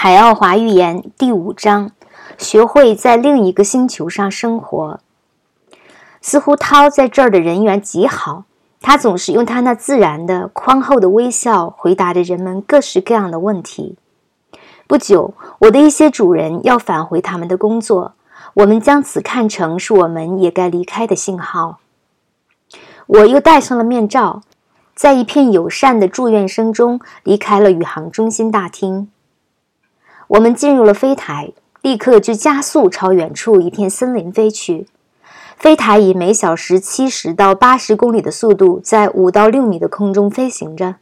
海奥华寓言第五章：学会在另一个星球上生活。似乎涛在这儿的人缘极好，他总是用他那自然的、宽厚的微笑回答着人们各式各样的问题。不久，我的一些主人要返回他们的工作，我们将此看成是我们也该离开的信号。我又戴上了面罩，在一片友善的祝愿声中离开了宇航中心大厅。我们进入了飞台，立刻就加速朝远处一片森林飞去。飞台以每小时七十到八十公里的速度，在五到六米的空中飞行着。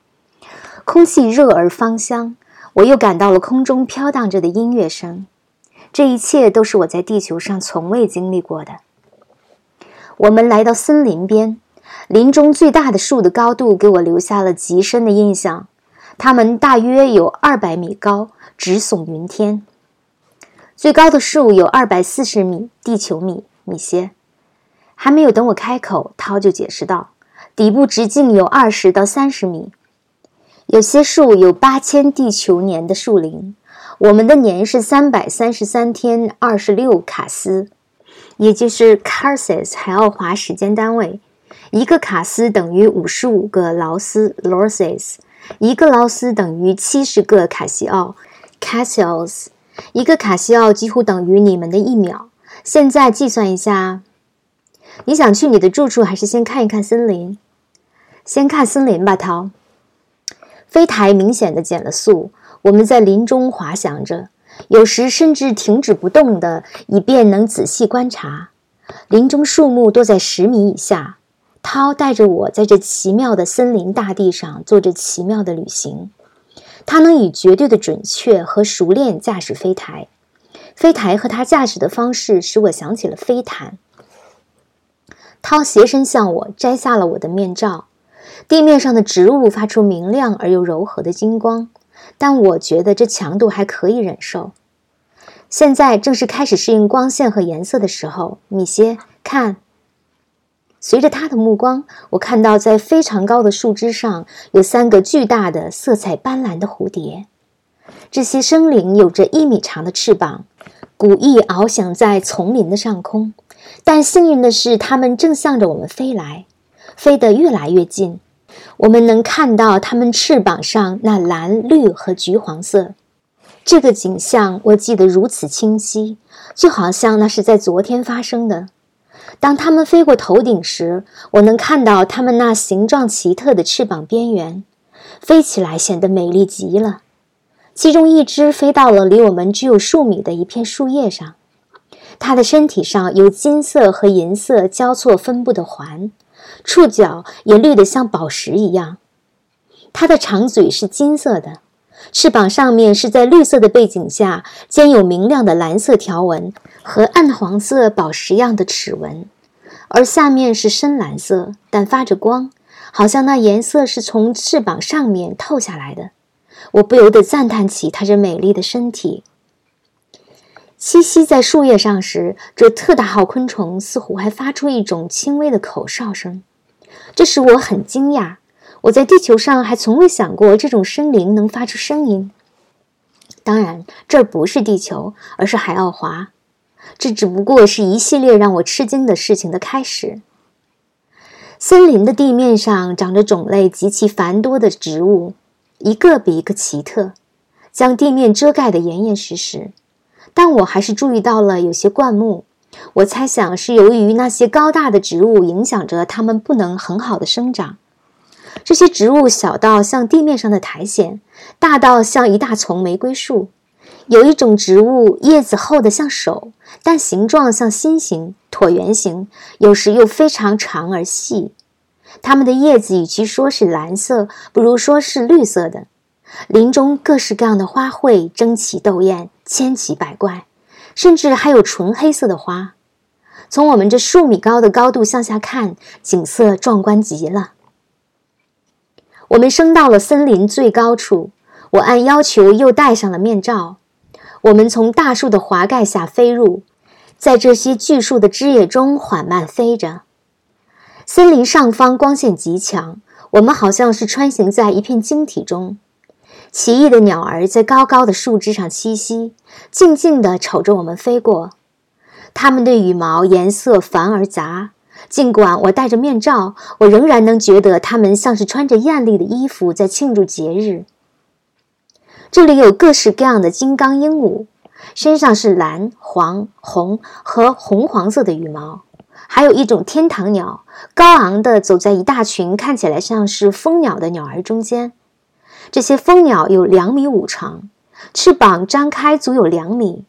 空气热而芳香，我又感到了空中飘荡着的音乐声。这一切都是我在地球上从未经历过的。我们来到森林边，林中最大的树的高度给我留下了极深的印象。它们大约有二百米高，直耸云天。最高的树有二百四十米地球米，米歇。还没有等我开口，涛就解释道：“底部直径有二十到三十米。有些树有八千地球年的树龄。我们的年是三百三十三天二十六卡斯，也就是卡斯海奥华时间单位。一个卡斯等于五十五个劳斯 （lorses）。”一个劳斯等于七十个卡西奥 （Casios），一个卡西奥几乎等于你们的一秒。现在计算一下，你想去你的住处，还是先看一看森林？先看森林吧，涛。飞台明显的减了速，我们在林中滑翔着，有时甚至停止不动的，以便能仔细观察。林中树木多在十米以下。涛带着我在这奇妙的森林大地上做着奇妙的旅行。他能以绝对的准确和熟练驾驶飞台。飞台和他驾驶的方式使我想起了飞毯。涛斜身向我，摘下了我的面罩。地面上的植物发出明亮而又柔和的金光，但我觉得这强度还可以忍受。现在正是开始适应光线和颜色的时候，米歇，看。随着他的目光，我看到在非常高的树枝上有三个巨大的、色彩斑斓的蝴蝶。这些生灵有着一米长的翅膀，古意翱翔在丛林的上空。但幸运的是，它们正向着我们飞来，飞得越来越近。我们能看到它们翅膀上那蓝、绿和橘黄色。这个景象我记得如此清晰，就好像那是在昨天发生的。当它们飞过头顶时，我能看到它们那形状奇特的翅膀边缘，飞起来显得美丽极了。其中一只飞到了离我们只有数米的一片树叶上，它的身体上有金色和银色交错分布的环，触角也绿得像宝石一样。它的长嘴是金色的。翅膀上面是在绿色的背景下，兼有明亮的蓝色条纹和暗黄色宝石样的齿纹，而下面是深蓝色，但发着光，好像那颜色是从翅膀上面透下来的。我不由得赞叹起它这美丽的身体。栖息在树叶上时，这特大号昆虫似乎还发出一种轻微的口哨声，这使我很惊讶。我在地球上还从未想过这种生灵能发出声音。当然，这不是地球，而是海奥华。这只不过是一系列让我吃惊的事情的开始。森林的地面上长着种类极其繁多的植物，一个比一个奇特，将地面遮盖得严严实实。但我还是注意到了有些灌木。我猜想是由于那些高大的植物影响着它们不能很好的生长。这些植物小到像地面上的苔藓，大到像一大丛玫瑰树。有一种植物叶子厚的像手，但形状像心形、椭圆形，有时又非常长而细。它们的叶子与其说是蓝色，不如说是绿色的。林中各式各样的花卉争奇斗艳，千奇百怪，甚至还有纯黑色的花。从我们这数米高的高度向下看，景色壮观极了。我们升到了森林最高处，我按要求又戴上了面罩。我们从大树的华盖下飞入，在这些巨树的枝叶中缓慢飞着。森林上方光线极强，我们好像是穿行在一片晶体中。奇异的鸟儿在高高的树枝上栖息，静静地瞅着我们飞过。它们的羽毛颜色繁而杂，尽管我戴着面罩，我仍然能觉得它们像是穿着艳丽的衣服在庆祝节日。这里有各式各样的金刚鹦鹉，身上是蓝、黄、红和红黄色的羽毛。还有一种天堂鸟，高昂的走在一大群看起来像是蜂鸟的鸟儿中间。这些蜂鸟有两米五长，翅膀张开足有两米。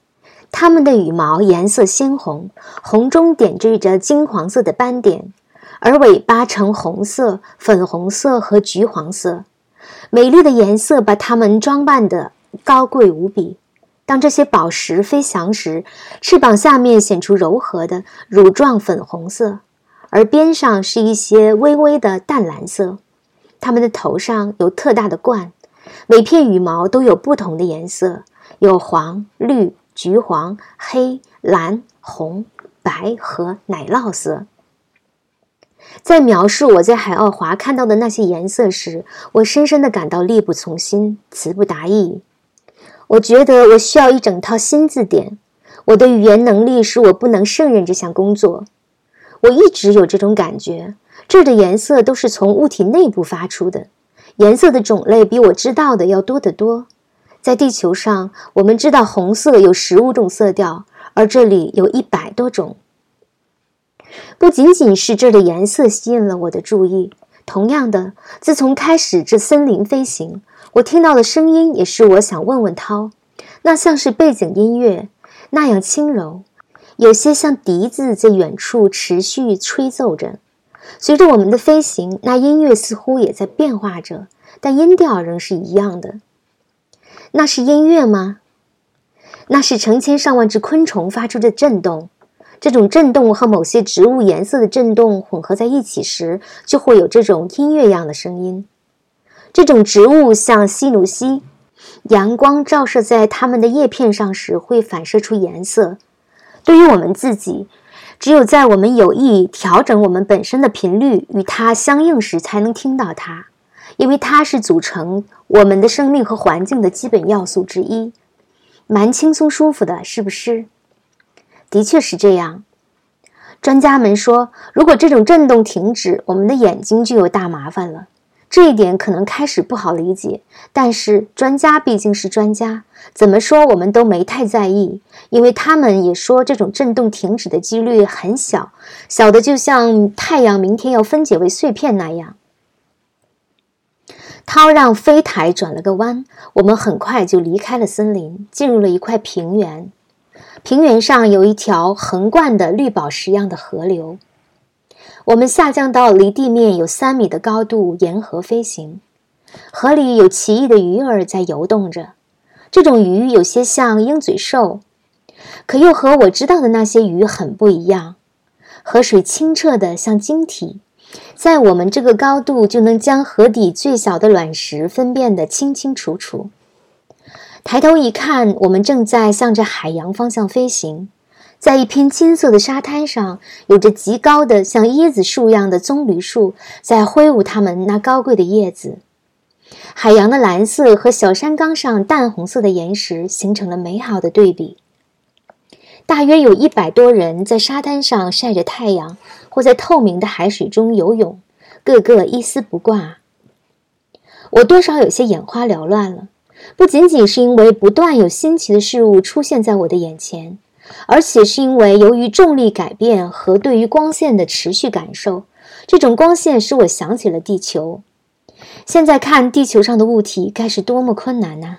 它们的羽毛颜色鲜红，红中点缀着金黄色的斑点，而尾巴呈红色、粉红色和橘黄色。美丽的颜色把它们装扮得高贵无比。当这些宝石飞翔时，翅膀下面显出柔和的乳状粉红色，而边上是一些微微的淡蓝色。它们的头上有特大的冠，每片羽毛都有不同的颜色，有黄、绿、橘黄、黑、蓝、红、白和奶酪色。在描述我在海奥华看到的那些颜色时，我深深地感到力不从心，词不达意。我觉得我需要一整套新字典。我的语言能力使我不能胜任这项工作。我一直有这种感觉。这儿的颜色都是从物体内部发出的，颜色的种类比我知道的要多得多。在地球上，我们知道红色有十五种色调，而这里有一百多种。不仅仅是这儿的颜色吸引了我的注意，同样的，自从开始这森林飞行。我听到的声音也是我想问问涛，那像是背景音乐，那样轻柔，有些像笛子在远处持续吹奏着。随着我们的飞行，那音乐似乎也在变化着，但音调仍是一样的。那是音乐吗？那是成千上万只昆虫发出的震动。这种震动和某些植物颜色的震动混合在一起时，就会有这种音乐样的声音。这种植物像西努西，阳光照射在它们的叶片上时会反射出颜色。对于我们自己，只有在我们有意调整我们本身的频率与它相应时，才能听到它，因为它是组成我们的生命和环境的基本要素之一。蛮轻松舒服的，是不是？的确是这样。专家们说，如果这种震动停止，我们的眼睛就有大麻烦了。这一点可能开始不好理解，但是专家毕竟是专家，怎么说我们都没太在意，因为他们也说这种震动停止的几率很小，小的就像太阳明天要分解为碎片那样。涛让飞台转了个弯，我们很快就离开了森林，进入了一块平原。平原上有一条横贯的绿宝石样的河流。我们下降到离地面有三米的高度，沿河飞行。河里有奇异的鱼儿在游动着，这种鱼有些像鹰嘴兽，可又和我知道的那些鱼很不一样。河水清澈的像晶体，在我们这个高度就能将河底最小的卵石分辨得清清楚楚。抬头一看，我们正在向着海洋方向飞行。在一片金色的沙滩上，有着极高的像椰子树一样的棕榈树在挥舞它们那高贵的叶子。海洋的蓝色和小山岗上淡红色的岩石形成了美好的对比。大约有一百多人在沙滩上晒着太阳，或在透明的海水中游泳，个个一丝不挂。我多少有些眼花缭乱了，不仅仅是因为不断有新奇的事物出现在我的眼前。而且是因为由于重力改变和对于光线的持续感受，这种光线使我想起了地球。现在看地球上的物体该是多么困难呐！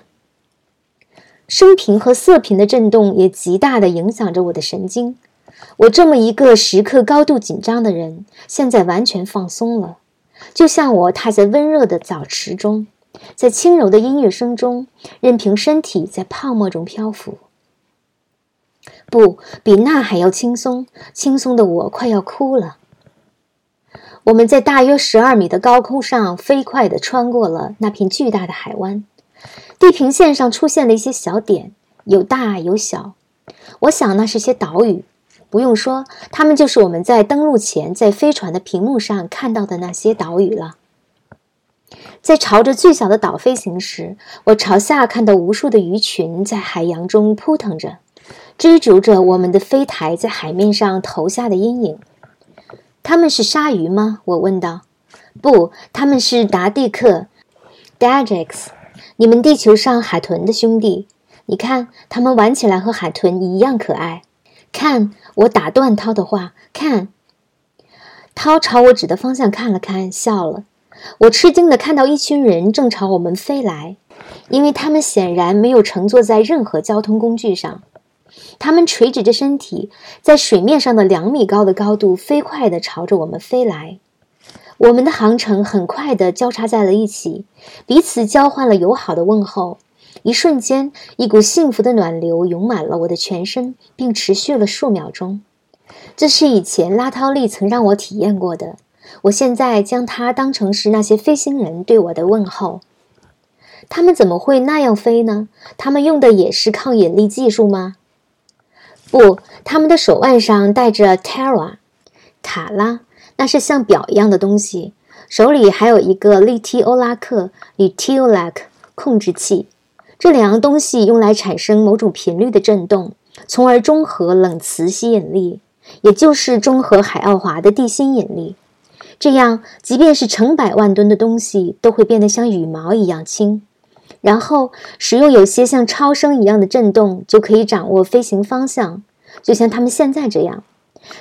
声频和色频的震动也极大地影响着我的神经。我这么一个时刻高度紧张的人，现在完全放松了，就像我踏在温热的澡池中，在轻柔的音乐声中，任凭身体在泡沫中漂浮。不比那还要轻松，轻松的我快要哭了。我们在大约十二米的高空上飞快地穿过了那片巨大的海湾，地平线上出现了一些小点，有大有小。我想那是些岛屿，不用说，它们就是我们在登陆前在飞船的屏幕上看到的那些岛屿了。在朝着最小的岛飞行时，我朝下看到无数的鱼群在海洋中扑腾着，追逐着我们的飞台在海面上投下的阴影。他们是鲨鱼吗？我问道。不，他们是达蒂克 d a d i x 你们地球上海豚的兄弟。你看，它们玩起来和海豚一样可爱。看，我打断涛的话。看，涛朝我指的方向看了看，笑了。我吃惊地看到一群人正朝我们飞来，因为他们显然没有乘坐在任何交通工具上。他们垂直着身体，在水面上的两米高的高度飞快地朝着我们飞来。我们的航程很快地交叉在了一起，彼此交换了友好的问候。一瞬间，一股幸福的暖流涌满了我的全身，并持续了数秒钟。这是以前拉涛利曾让我体验过的。我现在将它当成是那些飞行人对我的问候。他们怎么会那样飞呢？他们用的也是抗引力技术吗？不，他们的手腕上戴着 Terra 塔拉，那是像表一样的东西。手里还有一个利提欧拉克 （Litiolac） 控制器。这两样东西用来产生某种频率的振动，从而中和冷磁吸引力，也就是中和海奥华的地心引力。这样，即便是成百万吨的东西都会变得像羽毛一样轻。然后，使用有些像超声一样的振动，就可以掌握飞行方向，就像他们现在这样。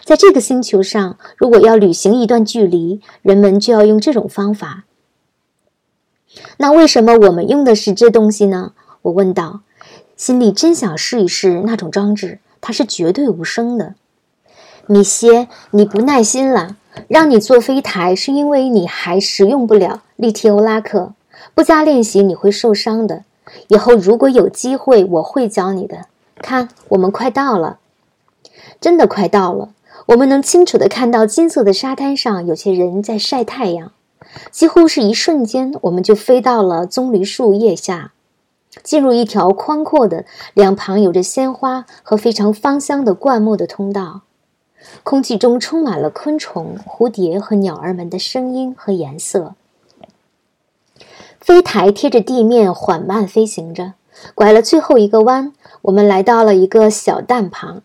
在这个星球上，如果要旅行一段距离，人们就要用这种方法。那为什么我们用的是这东西呢？我问道，心里真想试一试那种装置，它是绝对无声的。米歇，你不耐心了。让你坐飞台是因为你还使用不了利提欧拉克，不加练习你会受伤的。以后如果有机会，我会教你的。看，我们快到了，真的快到了。我们能清楚地看到金色的沙滩上有些人在晒太阳。几乎是一瞬间，我们就飞到了棕榈树叶下。进入一条宽阔的、两旁有着鲜花和非常芳香的灌木的通道，空气中充满了昆虫、蝴蝶和鸟儿们的声音和颜色。飞台贴着地面缓慢飞行着，拐了最后一个弯，我们来到了一个小蛋旁。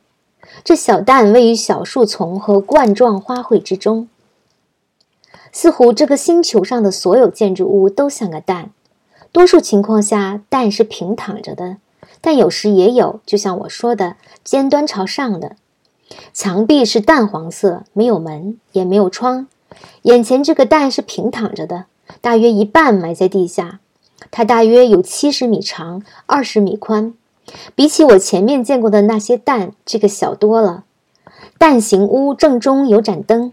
这小蛋位于小树丛和冠状花卉之中，似乎这个星球上的所有建筑物都像个蛋。多数情况下，蛋是平躺着的，但有时也有，就像我说的，尖端朝上的。墙壁是淡黄色，没有门，也没有窗。眼前这个蛋是平躺着的，大约一半埋在地下。它大约有七十米长，二十米宽，比起我前面见过的那些蛋，这个小多了。蛋形屋正中有盏灯，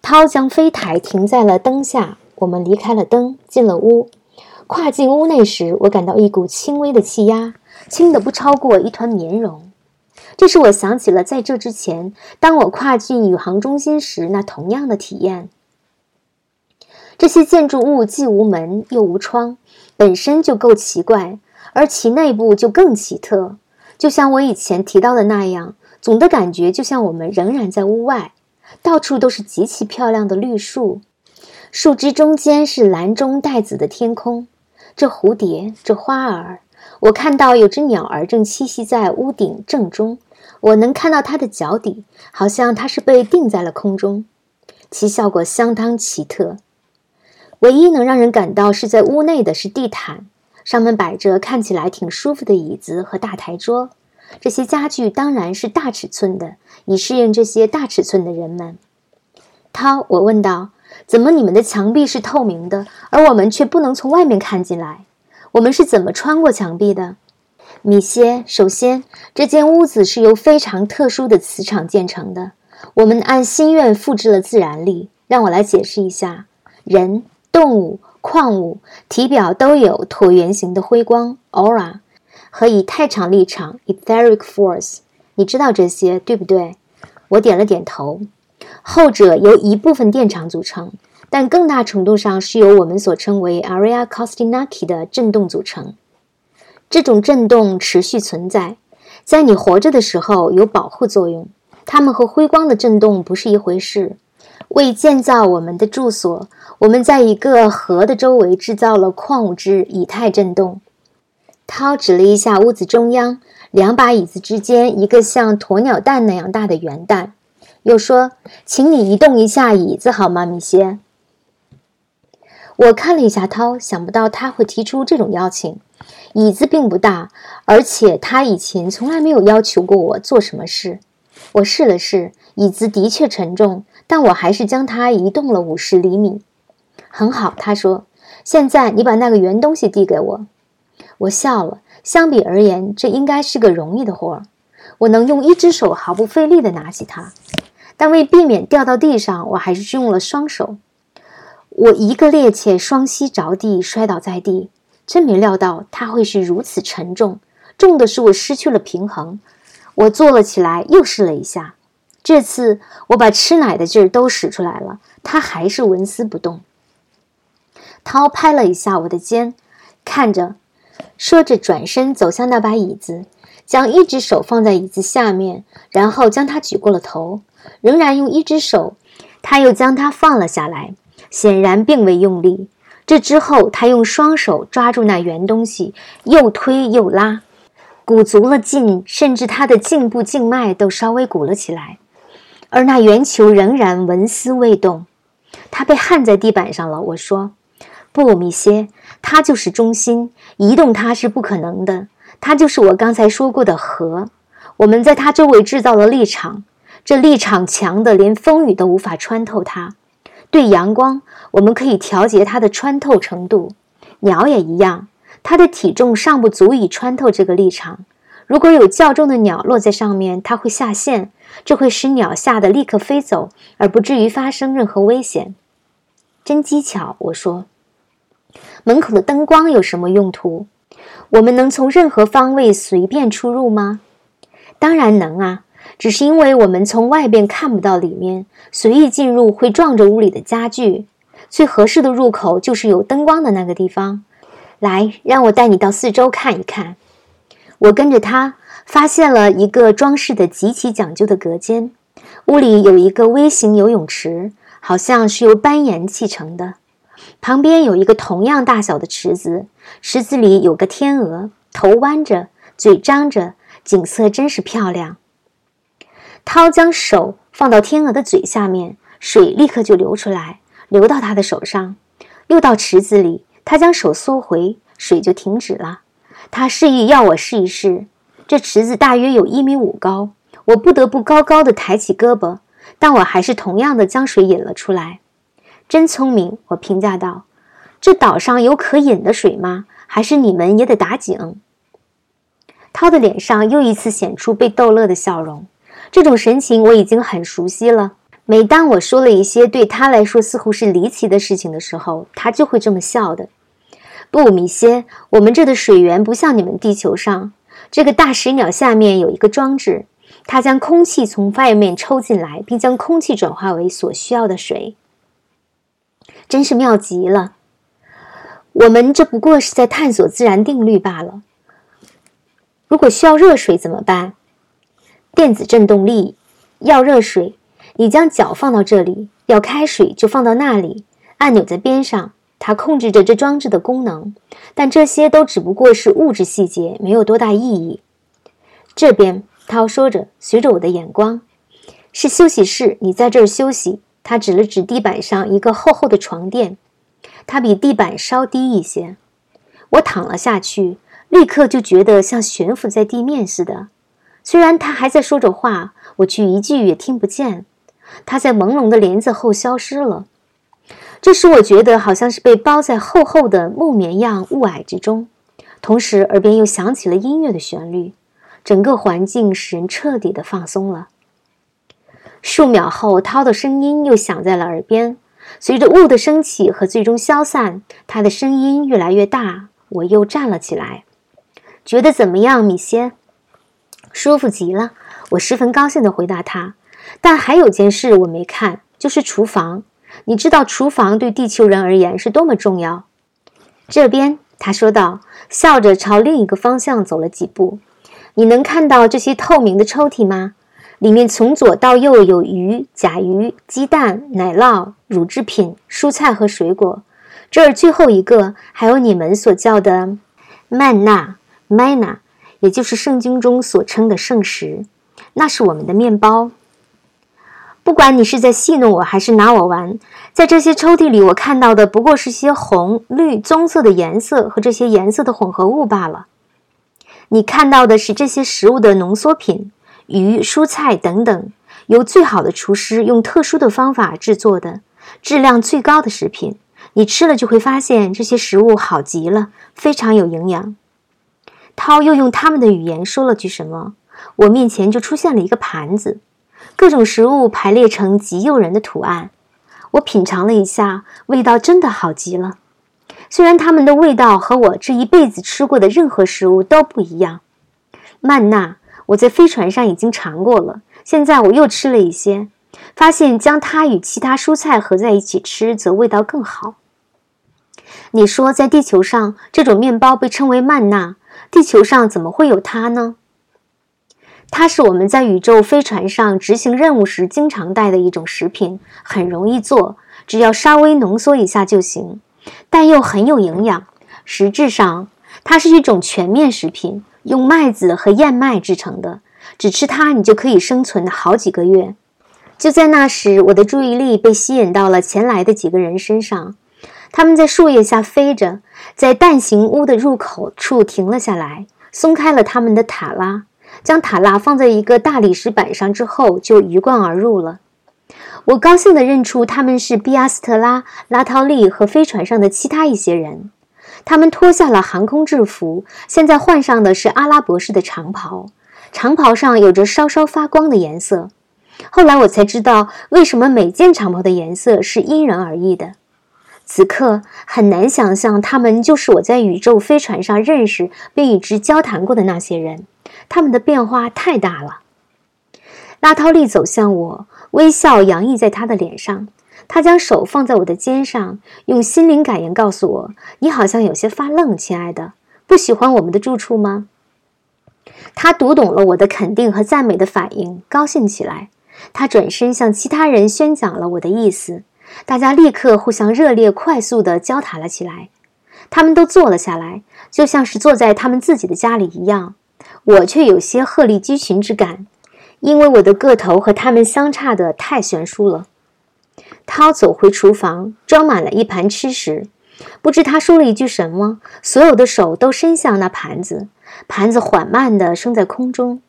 涛将飞台停在了灯下。我们离开了灯，进了屋。跨进屋内时，我感到一股轻微的气压，轻的不超过一团棉绒。这使我想起了在这之前，当我跨进宇航中心时那同样的体验。这些建筑物既无门又无窗，本身就够奇怪，而其内部就更奇特。就像我以前提到的那样，总的感觉就像我们仍然在屋外，到处都是极其漂亮的绿树，树枝中间是蓝中带紫的天空。这蝴蝶，这花儿，我看到有只鸟儿正栖息在屋顶正中。我能看到它的脚底，好像它是被定在了空中，其效果相当奇特。唯一能让人感到是在屋内的是地毯，上面摆着看起来挺舒服的椅子和大台桌。这些家具当然是大尺寸的，以适应这些大尺寸的人们。涛，我问道。怎么，你们的墙壁是透明的，而我们却不能从外面看进来？我们是怎么穿过墙壁的？米歇，首先，这间屋子是由非常特殊的磁场建成的。我们按心愿复制了自然力。让我来解释一下：人、动物、矿物体表都有椭圆形的辉光 （aura） 和以太场力场 （etheric force）。你知道这些，对不对？我点了点头。后者由一部分电场组成，但更大程度上是由我们所称为 area c o s t i n a k i 的振动组成。这种振动持续存在，在你活着的时候有保护作用。它们和辉光的振动不是一回事。为建造我们的住所，我们在一个河的周围制造了矿物质以太振动。涛指了一下屋子中央两把椅子之间一个像鸵鸟蛋那样大的圆蛋，又说：“请你移动一下椅子好吗，米歇？”我看了一下涛，想不到他会提出这种邀请。椅子并不大，而且他以前从来没有要求过我做什么事。我试了试，椅子的确沉重，但我还是将它移动了五十厘米。很好，他说：“现在你把那个圆东西递给我。”我笑了。相比而言，这应该是个容易的活儿。我能用一只手毫不费力地拿起它，但为避免掉到地上，我还是用了双手。我一个趔趄，双膝着地，摔倒在地。真没料到它会是如此沉重，重的是我失去了平衡。我坐了起来，又试了一下。这次我把吃奶的劲儿都使出来了，它还是纹丝不动。涛拍了一下我的肩，看着，说着转身走向那把椅子，将一只手放在椅子下面，然后将它举过了头，仍然用一只手，他又将它放了下来，显然并未用力。这之后，他用双手抓住那圆东西，又推又拉，鼓足了劲，甚至他的颈部静脉都稍微鼓了起来。而那圆球仍然纹丝未动，它被焊在地板上了。我说：“不，米歇，它就是中心，移动它是不可能的。它就是我刚才说过的核，我们在它周围制造了力场，这力场强的连风雨都无法穿透它。对阳光，我们可以调节它的穿透程度。鸟也一样，它的体重尚不足以穿透这个力场。如果有较重的鸟落在上面，它会下陷。”这会使鸟吓得立刻飞走，而不至于发生任何危险。真机巧，我说。门口的灯光有什么用途？我们能从任何方位随便出入吗？当然能啊，只是因为我们从外边看不到里面，随意进入会撞着屋里的家具。最合适的入口就是有灯光的那个地方。来，让我带你到四周看一看。我跟着他。发现了一个装饰的极其讲究的隔间，屋里有一个微型游泳池，好像是由斑岩砌成的。旁边有一个同样大小的池子，池子里有个天鹅，头弯着，嘴张着，景色真是漂亮。涛将手放到天鹅的嘴下面，水立刻就流出来，流到他的手上，又到池子里。他将手缩回，水就停止了。他示意要我试一试。这池子大约有一米五高，我不得不高高的抬起胳膊，但我还是同样的将水引了出来。真聪明，我评价道。这岛上有可饮的水吗？还是你们也得打井？涛的脸上又一次显出被逗乐的笑容，这种神情我已经很熟悉了。每当我说了一些对他来说似乎是离奇的事情的时候，他就会这么笑的。不，米歇，我们这的水源不像你们地球上。这个大石鸟下面有一个装置，它将空气从外面抽进来，并将空气转化为所需要的水。真是妙极了！我们这不过是在探索自然定律罢了。如果需要热水怎么办？电子振动力要热水，你将脚放到这里；要开水就放到那里，按钮在边上。它控制着这装置的功能，但这些都只不过是物质细节，没有多大意义。这边，涛说着，随着我的眼光，是休息室，你在这儿休息。他指了指地板上一个厚厚的床垫，它比地板稍低一些。我躺了下去，立刻就觉得像悬浮在地面似的。虽然他还在说着话，我却一句也听不见。他在朦胧的帘子后消失了。这使我觉得好像是被包在厚厚的木棉样雾霭之中，同时耳边又响起了音乐的旋律，整个环境使人彻底的放松了。数秒后，涛的声音又响在了耳边，随着雾的升起和最终消散，他的声音越来越大。我又站了起来，觉得怎么样，米歇？舒服极了，我十分高兴地回答他。但还有件事我没看，就是厨房。你知道厨房对地球人而言是多么重要？这边，他说道，笑着朝另一个方向走了几步。你能看到这些透明的抽屉吗？里面从左到右有鱼、甲鱼、鸡蛋、奶酪、乳制品、蔬菜和水果。这儿最后一个还有你们所叫的曼纳 （manna），也就是圣经中所称的圣食，那是我们的面包。不管你是在戏弄我还是拿我玩，在这些抽屉里，我看到的不过是些红、绿、棕色的颜色和这些颜色的混合物罢了。你看到的是这些食物的浓缩品，鱼、蔬菜等等，由最好的厨师用特殊的方法制作的，质量最高的食品。你吃了就会发现这些食物好极了，非常有营养。涛又用他们的语言说了句什么，我面前就出现了一个盘子。各种食物排列成极诱人的图案，我品尝了一下，味道真的好极了。虽然它们的味道和我这一辈子吃过的任何食物都不一样。曼娜，我在飞船上已经尝过了，现在我又吃了一些，发现将它与其他蔬菜合在一起吃，则味道更好。你说，在地球上这种面包被称为曼娜，地球上怎么会有它呢？它是我们在宇宙飞船上执行任务时经常带的一种食品，很容易做，只要稍微浓缩一下就行，但又很有营养。实质上，它是一种全面食品，用麦子和燕麦制成的，只吃它你就可以生存好几个月。就在那时，我的注意力被吸引到了前来的几个人身上，他们在树叶下飞着，在蛋形屋的入口处停了下来，松开了他们的塔拉。将塔拉放在一个大理石板上之后，就鱼贯而入了。我高兴地认出他们是比亚斯特拉、拉陶利和飞船上的其他一些人。他们脱下了航空制服，现在换上的是阿拉伯式的长袍，长袍上有着稍稍发光的颜色。后来我才知道，为什么每件长袍的颜色是因人而异的。此刻很难想象，他们就是我在宇宙飞船上认识并与之交谈过的那些人。他们的变化太大了。拉涛利走向我，微笑洋溢在他的脸上。他将手放在我的肩上，用心灵感应告诉我：“你好像有些发愣，亲爱的，不喜欢我们的住处吗？”他读懂了我的肯定和赞美的反应，高兴起来。他转身向其他人宣讲了我的意思，大家立刻互相热烈、快速地交谈了起来。他们都坐了下来，就像是坐在他们自己的家里一样。我却有些鹤立鸡群之感，因为我的个头和他们相差的太悬殊了。涛走回厨房，装满了一盘吃食。不知他说了一句什么，所有的手都伸向那盘子，盘子缓慢地升在空中。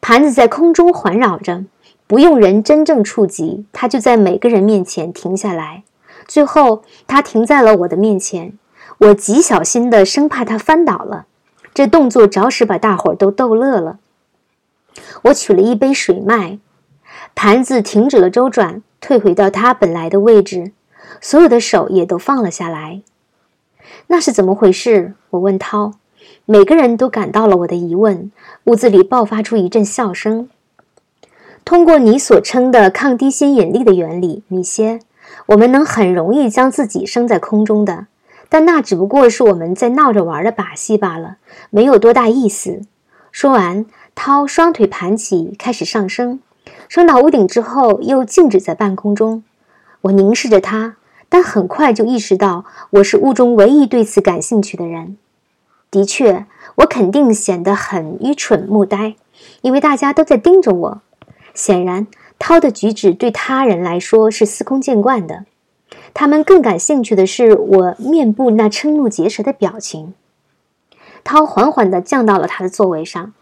盘子在空中环绕着，不用人真正触及，它就在每个人面前停下来。最后，它停在了我的面前。我极小心的，生怕它翻倒了。这动作着实把大伙儿都逗乐了。我取了一杯水麦，盘子停止了周转，退回到它本来的位置，所有的手也都放了下来。那是怎么回事？我问涛。每个人都感到了我的疑问。屋子里爆发出一阵笑声。通过你所称的抗低心引力的原理，米歇，我们能很容易将自己升在空中的。但那只不过是我们在闹着玩的把戏罢了，没有多大意思。说完，涛双腿盘起，开始上升，升到屋顶之后，又静止在半空中。我凝视着他，但很快就意识到，我是屋中唯一对此感兴趣的人。的确，我肯定显得很愚蠢木呆，因为大家都在盯着我。显然，涛的举止对他人来说是司空见惯的。他们更感兴趣的是我面部那瞠目结舌的表情。涛缓缓地降到了他的座位上。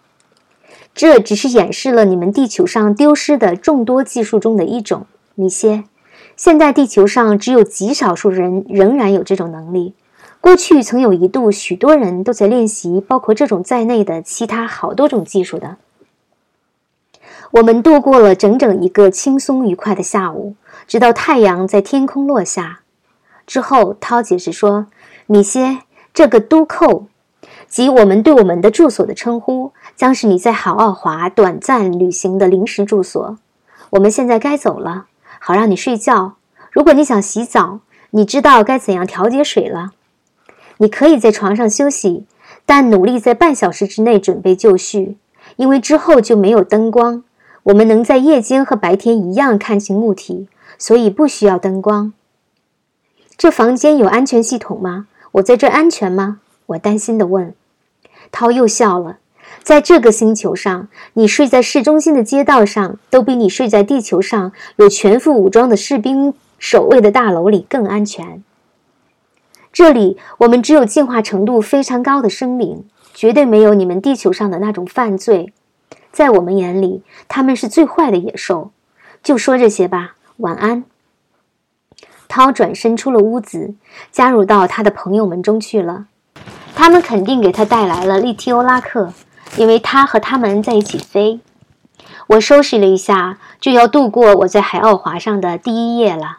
这只是演示了你们地球上丢失的众多技术中的一种，米歇。现在地球上只有极少数人仍然有这种能力。过去曾有一度，许多人都在练习包括这种在内的其他好多种技术的。我们度过了整整一个轻松愉快的下午。直到太阳在天空落下之后，涛解释说：“米歇，这个都扣，即我们对我们的住所的称呼，将是你在好奥华短暂旅行的临时住所。我们现在该走了，好让你睡觉。如果你想洗澡，你知道该怎样调节水了。你可以在床上休息，但努力在半小时之内准备就绪，因为之后就没有灯光。”我们能在夜间和白天一样看清物体，所以不需要灯光。这房间有安全系统吗？我在这安全吗？我担心地问。涛又笑了。在这个星球上，你睡在市中心的街道上，都比你睡在地球上有全副武装的士兵守卫的大楼里更安全。这里，我们只有进化程度非常高的生灵，绝对没有你们地球上的那种犯罪。在我们眼里，他们是最坏的野兽。就说这些吧，晚安。涛转身出了屋子，加入到他的朋友们中去了。他们肯定给他带来了利提欧拉克。因为他和他们在一起飞，我收拾了一下，就要度过我在海奥华上的第一夜了。